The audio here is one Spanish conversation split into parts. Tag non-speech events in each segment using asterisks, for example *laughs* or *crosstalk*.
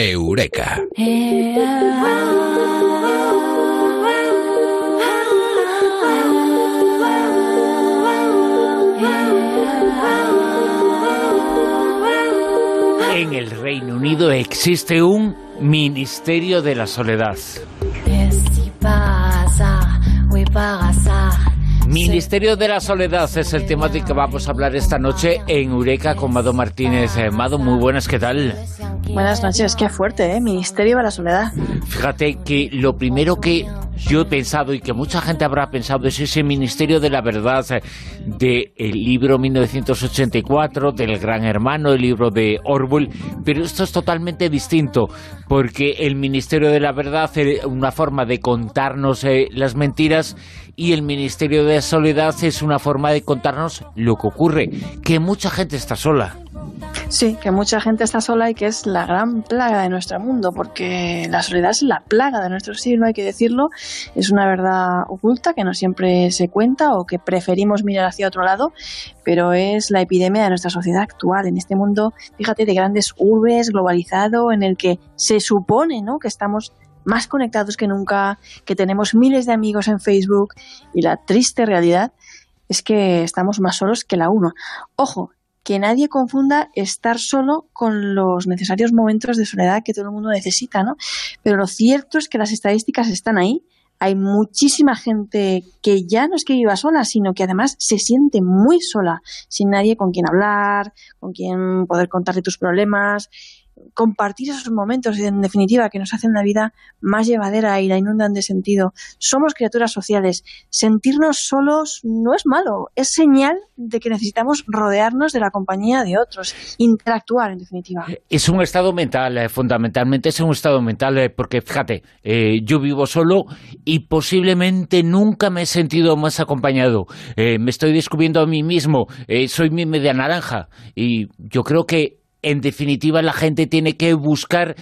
Eureka. En el Reino Unido existe un Ministerio de la Soledad. Ministerio de la Soledad es el tema del que vamos a hablar esta noche en Eureka con Mado Martínez. Eh, Mado, muy buenas, ¿qué tal? Buenas noches, qué fuerte, ¿eh? Ministerio de la Soledad. Fíjate que lo primero que yo he pensado y que mucha gente habrá pensado es ese Ministerio de la Verdad eh, del libro 1984, del Gran Hermano, el libro de Orwell, pero esto es totalmente distinto, porque el Ministerio de la Verdad es una forma de contarnos eh, las mentiras y el Ministerio de la Soledad es una forma de contarnos lo que ocurre, que mucha gente está sola. Sí, que mucha gente está sola y que es la gran plaga de nuestro mundo, porque la soledad es la plaga de nuestro siglo, hay que decirlo. Es una verdad oculta que no siempre se cuenta o que preferimos mirar hacia otro lado, pero es la epidemia de nuestra sociedad actual, en este mundo, fíjate, de grandes urbes, globalizado, en el que se supone ¿no? que estamos más conectados que nunca, que tenemos miles de amigos en Facebook y la triste realidad es que estamos más solos que la uno. Ojo, que nadie confunda estar solo con los necesarios momentos de soledad que todo el mundo necesita, ¿no? Pero lo cierto es que las estadísticas están ahí. Hay muchísima gente que ya no es que viva sola, sino que además se siente muy sola, sin nadie con quien hablar, con quien poder contarle tus problemas compartir esos momentos, en definitiva, que nos hacen la vida más llevadera y la inundan de sentido. Somos criaturas sociales. Sentirnos solos no es malo, es señal de que necesitamos rodearnos de la compañía de otros, interactuar, en definitiva. Es un estado mental, eh, fundamentalmente es un estado mental, eh, porque fíjate, eh, yo vivo solo y posiblemente nunca me he sentido más acompañado. me estoy descubriendo a mí mismo, soy mi media naranja y yo creo que en definitiva la gente tiene que buscar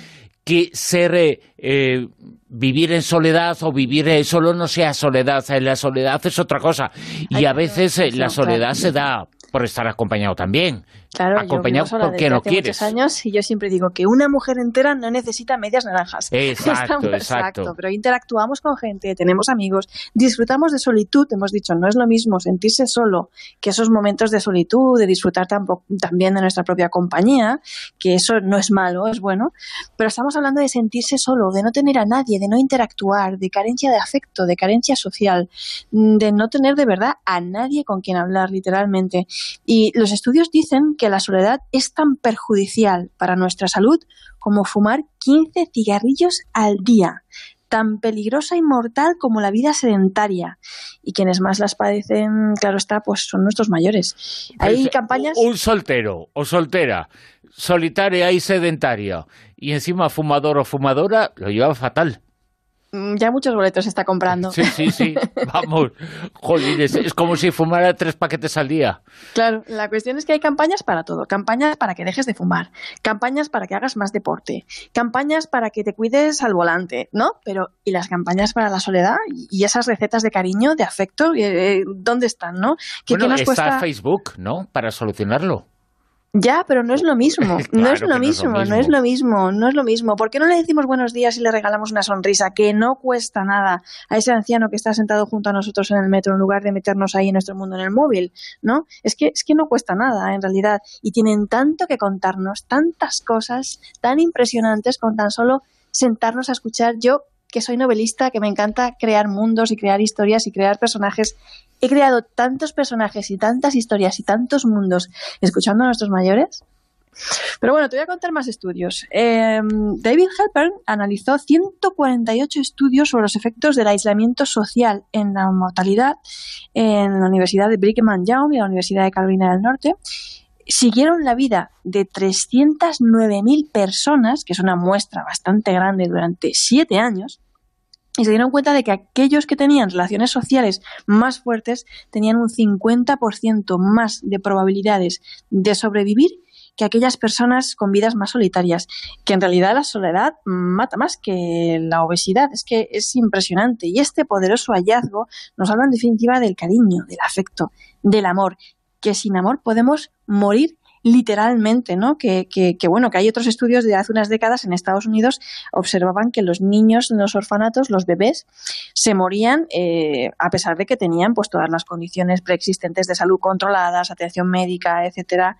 que ser eh, eh, vivir en soledad o vivir eh, solo no sea soledad, la soledad es otra cosa. Y a veces la soledad se da por estar acompañado también. Claro, acompañado yo porque no quieres. años y yo siempre digo que una mujer entera no necesita medias naranjas. *laughs* Exacto, exacto. Pero interactuamos con gente, tenemos amigos, disfrutamos de solitud. Hemos dicho, no es lo mismo sentirse solo que esos momentos de solitud, de disfrutar también de nuestra propia compañía, que eso no es malo, es bueno. Pero estamos hablando de sentirse solo, de no tener a nadie, de no interactuar, de carencia de afecto, de carencia social, de no tener de verdad a nadie con quien hablar, literalmente. Y los estudios dicen que la soledad es tan perjudicial para nuestra salud como fumar 15 cigarrillos al día, tan peligrosa y mortal como la vida sedentaria. Y quienes más las padecen, claro está, pues son nuestros mayores. Hay campañas... Un soltero o soltera, solitaria y sedentaria, y encima fumador o fumadora, lo lleva fatal. Mm, ya muchos boletos está comprando. Sí, sí, sí. *laughs* Vamos. Jolines, es como si fumara tres paquetes al día. Claro, la cuestión es que hay campañas para todo. Campañas para que dejes de fumar. Campañas para que hagas más deporte. Campañas para que te cuides al volante, ¿no? Pero, ¿y las campañas para la soledad? ¿Y esas recetas de cariño, de afecto? Eh, ¿Dónde están, no? ¿Qué, bueno, nos está Facebook, ¿no? Para solucionarlo. Ya, pero no es lo mismo, *laughs* no, es lo mismo, no es lo mismo, no es lo mismo. ¿Por qué no le decimos buenos días y le regalamos una sonrisa que no cuesta nada a ese anciano que está sentado junto a nosotros en el metro en lugar de meternos ahí en nuestro mundo en el móvil, ¿no? Es que es que no cuesta nada en realidad y tienen tanto que contarnos, tantas cosas tan impresionantes con tan solo sentarnos a escuchar. Yo que soy novelista, que me encanta crear mundos y crear historias y crear personajes. He creado tantos personajes y tantas historias y tantos mundos escuchando a nuestros mayores. Pero bueno, te voy a contar más estudios. Em, David Halpern analizó 148 estudios sobre los efectos del aislamiento social en la mortalidad en la Universidad de Brigham Young y la Universidad de Carolina del Norte siguieron la vida de 309.000 personas, que es una muestra bastante grande durante siete años, y se dieron cuenta de que aquellos que tenían relaciones sociales más fuertes tenían un 50% más de probabilidades de sobrevivir que aquellas personas con vidas más solitarias, que en realidad la soledad mata más que la obesidad, es que es impresionante. Y este poderoso hallazgo nos habla en definitiva del cariño, del afecto, del amor, que sin amor podemos morir literalmente, ¿no? Que, que, bueno, que hay otros estudios de hace unas décadas en Estados Unidos observaban que los niños en los orfanatos, los bebés, se morían eh, a pesar de que tenían pues todas las condiciones preexistentes de salud controladas, atención médica, etcétera,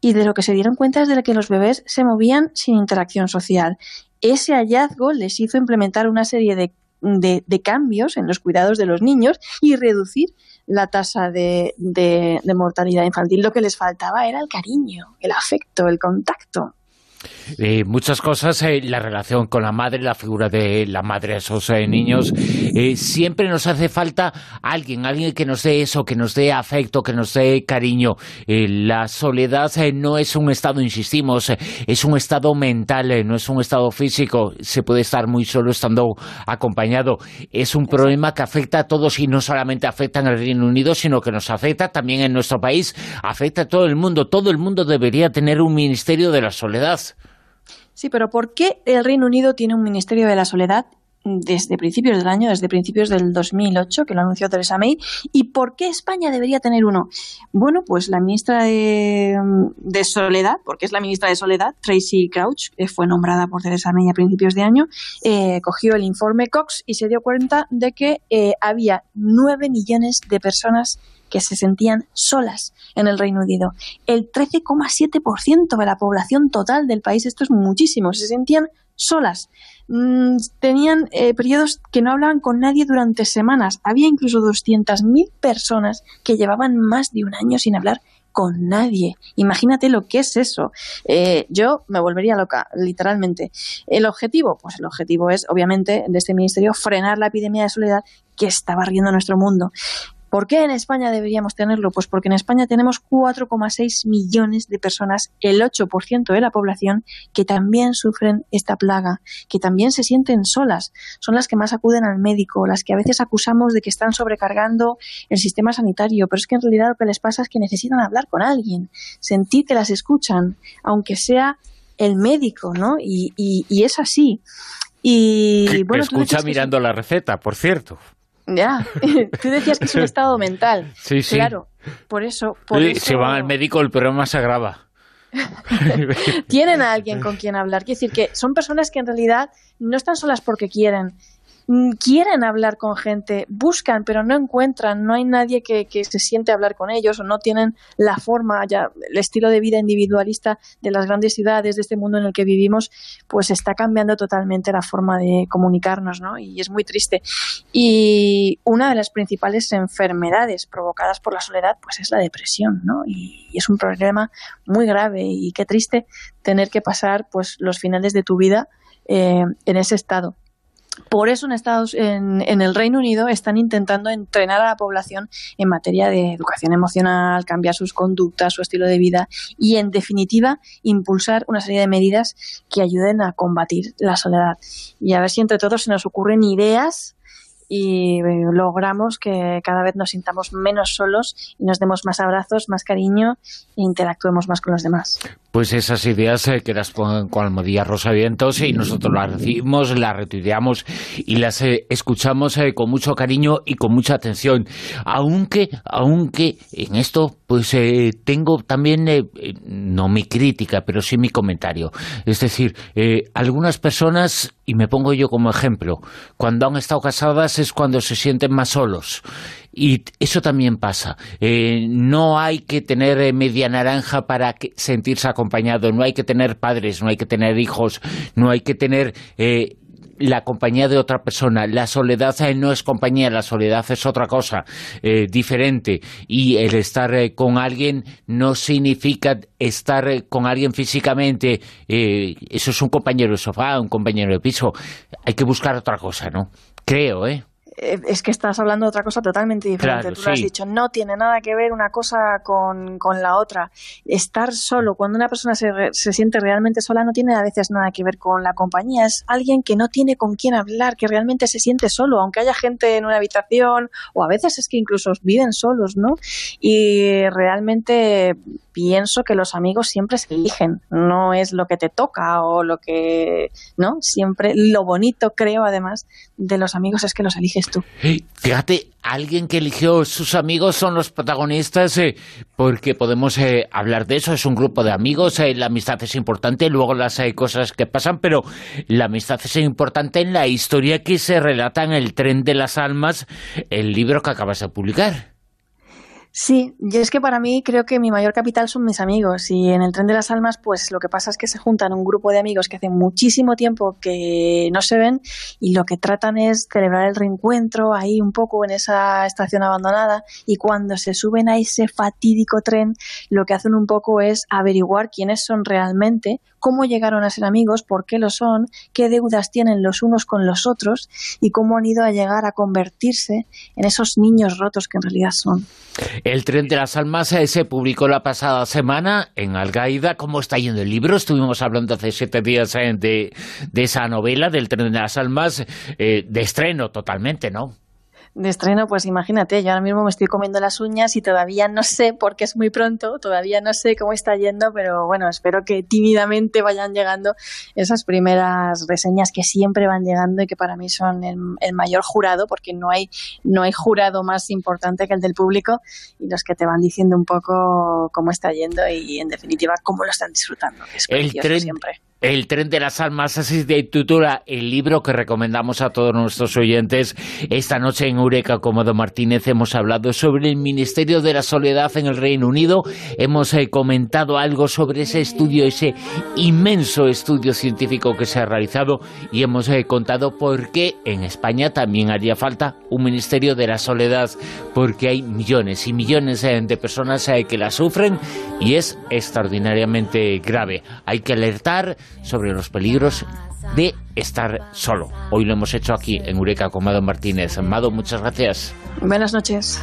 y de lo que se dieron cuenta es de que los bebés se movían sin interacción social. Ese hallazgo les hizo implementar una serie de de, cambios en los cuidados de los niños y reducir la tasa de, de, mortalidad infantil. Lo que les faltaba era el cariño, el afecto, el contacto. Eh, muchas cosas, eh, la relación con la madre, la figura de la madre de esos eh, niños. siempre nos hace falta alguien, alguien que nos dé eso, que nos dé afecto, que nos dé cariño. la soledad no es un estado, insistimos, es un estado mental, no es un estado físico. Se puede estar muy solo estando acompañado. Es un problema que afecta a todos y no solamente afecta en el Reino Unido, sino que nos afecta también en nuestro país, afecta a todo el mundo. Todo el mundo debería tener un ministerio de la soledad. Sí, pero ¿por qué el Reino Unido tiene un Ministerio de la Soledad desde principios del año, desde principios del 2008, que lo anunció Theresa May, y por qué España debería tener uno. Bueno, pues la ministra de, Soledad, porque es la ministra de Soledad, Tracy Crouch, que fue nombrada por Theresa May a principios de año, eh, cogió el informe Cox y se dio cuenta de que eh, había nueve millones de personas que se sentían solas en el Reino Unido. El 13,7% de la población total del país, esto es muchísimo, se sentían solas. Mm, tenían eh, periodos que no hablaban con nadie durante semanas. Había incluso 200.000 personas que llevaban más de un año sin hablar con nadie. Imagínate lo que es eso. Eh, yo me volvería loca, literalmente. El objetivo, pues el objetivo es, obviamente, de este ministerio, frenar la epidemia de soledad que está barriendo nuestro mundo. ¿Por qué en España deberíamos tenerlo? Pues porque en España tenemos 4,6 millones de personas, el 8% de la población, que también sufren esta plaga, que también se sienten solas. Son las que más acuden al médico, las que a veces acusamos de que están sobrecargando el sistema sanitario, pero es que en realidad lo que les pasa es que necesitan hablar con alguien, sentir que las escuchan, aunque sea el médico, ¿no? Y, es así. Y, bueno, escucha mirando la receta, por cierto. Ya, *laughs* tú decías que es un estado mental. Sí, sí. Claro, por eso... Por Si van al médico el problema se agrava. *laughs* Tienen a alguien con quien hablar. Quiere decir que son personas que en realidad no están solas porque quieren, quieren hablar con gente, buscan, pero no encuentran, no hay nadie que, se siente a hablar con ellos o no tienen la forma, ya el estilo de vida individualista de las grandes ciudades, de este mundo en el que vivimos, pues está cambiando totalmente la forma de comunicarnos, ¿no? Y es muy triste. Y una de las principales enfermedades provocadas por la soledad, pues es la depresión, ¿no? Y, es un problema muy grave y qué triste tener que pasar, pues, los finales de tu vida eh, en ese estado. Por eso en, Estados, en, en, el Reino Unido están intentando entrenar a la población en materia de educación emocional, cambiar sus conductas, su estilo de vida y, en definitiva, impulsar una serie de medidas que ayuden a combatir la soledad. Y a ver si entre todos se nos ocurren ideas y eh, logramos que cada vez nos sintamos menos solos y nos demos más abrazos, más cariño e interactuemos más con los demás. Pues esas ideas eh, que las ponen con Almodía Rosa Vientos y nosotros las recibimos, las retuiteamos y las eh, escuchamos con mucho cariño y con mucha atención. Aunque, aunque en esto pues tengo también, no mi crítica, pero sí mi comentario. Es decir, algunas personas, y me pongo yo como ejemplo, cuando han estado casadas es cuando se sienten más solos. Y eso también pasa. Eh, no hay que tener eh, media naranja para sentirse acompañado, no hay que tener padres, no hay que tener hijos, no hay que tener... Eh, la compañía de otra persona. La soledad no es compañía, la soledad es otra cosa diferente. Y el estar con alguien no significa estar con alguien físicamente. eso es un compañero de sofá, un compañero de piso. Hay que buscar otra cosa, ¿no? Creo, ¿eh? Eh, es que estás hablando de otra cosa totalmente diferente. Tú lo has dicho, no tiene nada que ver una cosa con, la otra. Estar solo, cuando una persona se, se, siente realmente sola, no tiene a veces nada que ver con la compañía. Es alguien que no tiene con quién hablar, que realmente se siente solo, aunque haya gente en una habitación, o a veces es que incluso viven solos, ¿no? Y realmente pienso que los amigos siempre se eligen, no es lo que te toca o lo que, ¿no? Siempre, lo bonito creo además de los amigos es que los eliges Fíjate, alguien que eligió sus amigos son los protagonistas, eh, porque podemos eh, hablar de eso, es un grupo de amigos, eh, la amistad es importante, luego las hay cosas que pasan, pero la amistad es importante en la historia que se relata en El tren de las almas, el libro que acabas de publicar. Sí, y es que para mí creo que mi mayor capital son mis amigos y en el tren de las almas pues lo que pasa es que se juntan un grupo de amigos que hace muchísimo tiempo que no se ven y lo que tratan es celebrar el reencuentro ahí un poco en esa estación abandonada y cuando se suben a ese fatídico tren lo que hacen un poco es averiguar quiénes son realmente, cómo llegaron a ser amigos, por qué lo son, qué deudas tienen los unos con los otros y cómo han ido a llegar a convertirse en esos niños rotos que en realidad son. El tren de las almas eh, se publicó la pasada semana en Algaida. ¿Cómo está yendo el libro? Estuvimos hablando hace siete días eh, de, de esa novela del tren de las almas, eh, de estreno totalmente, ¿no? De estreno, pues imagínate, yo ahora mismo me estoy comiendo las uñas y todavía no sé, porque es muy pronto, todavía no sé cómo está yendo, pero bueno, espero que tímidamente vayan llegando esas primeras reseñas que siempre van llegando y que para mí son el, mayor jurado, porque no hay, no hay jurado más importante que el del público y los que te van diciendo un poco cómo está yendo y en definitiva cómo lo están disfrutando, que es siempre. El tren de las almas, así de titula el libro que recomendamos a todos nuestros oyentes. Esta noche en Eureka Cómodo Martínez hemos hablado sobre el Ministerio de la Soledad en el Reino Unido. Hemos eh, comentado algo sobre ese estudio, ese inmenso estudio científico que se ha realizado y hemos eh, contado por qué en España también haría falta un Ministerio de la Soledad, porque hay millones y millones eh, de personas que la sufren y es extraordinariamente grave. Hay que alertar sobre los peligros de estar solo. Hoy lo hemos hecho aquí en Eureka con Mado Martínez. Mado, muchas gracias. Buenas noches.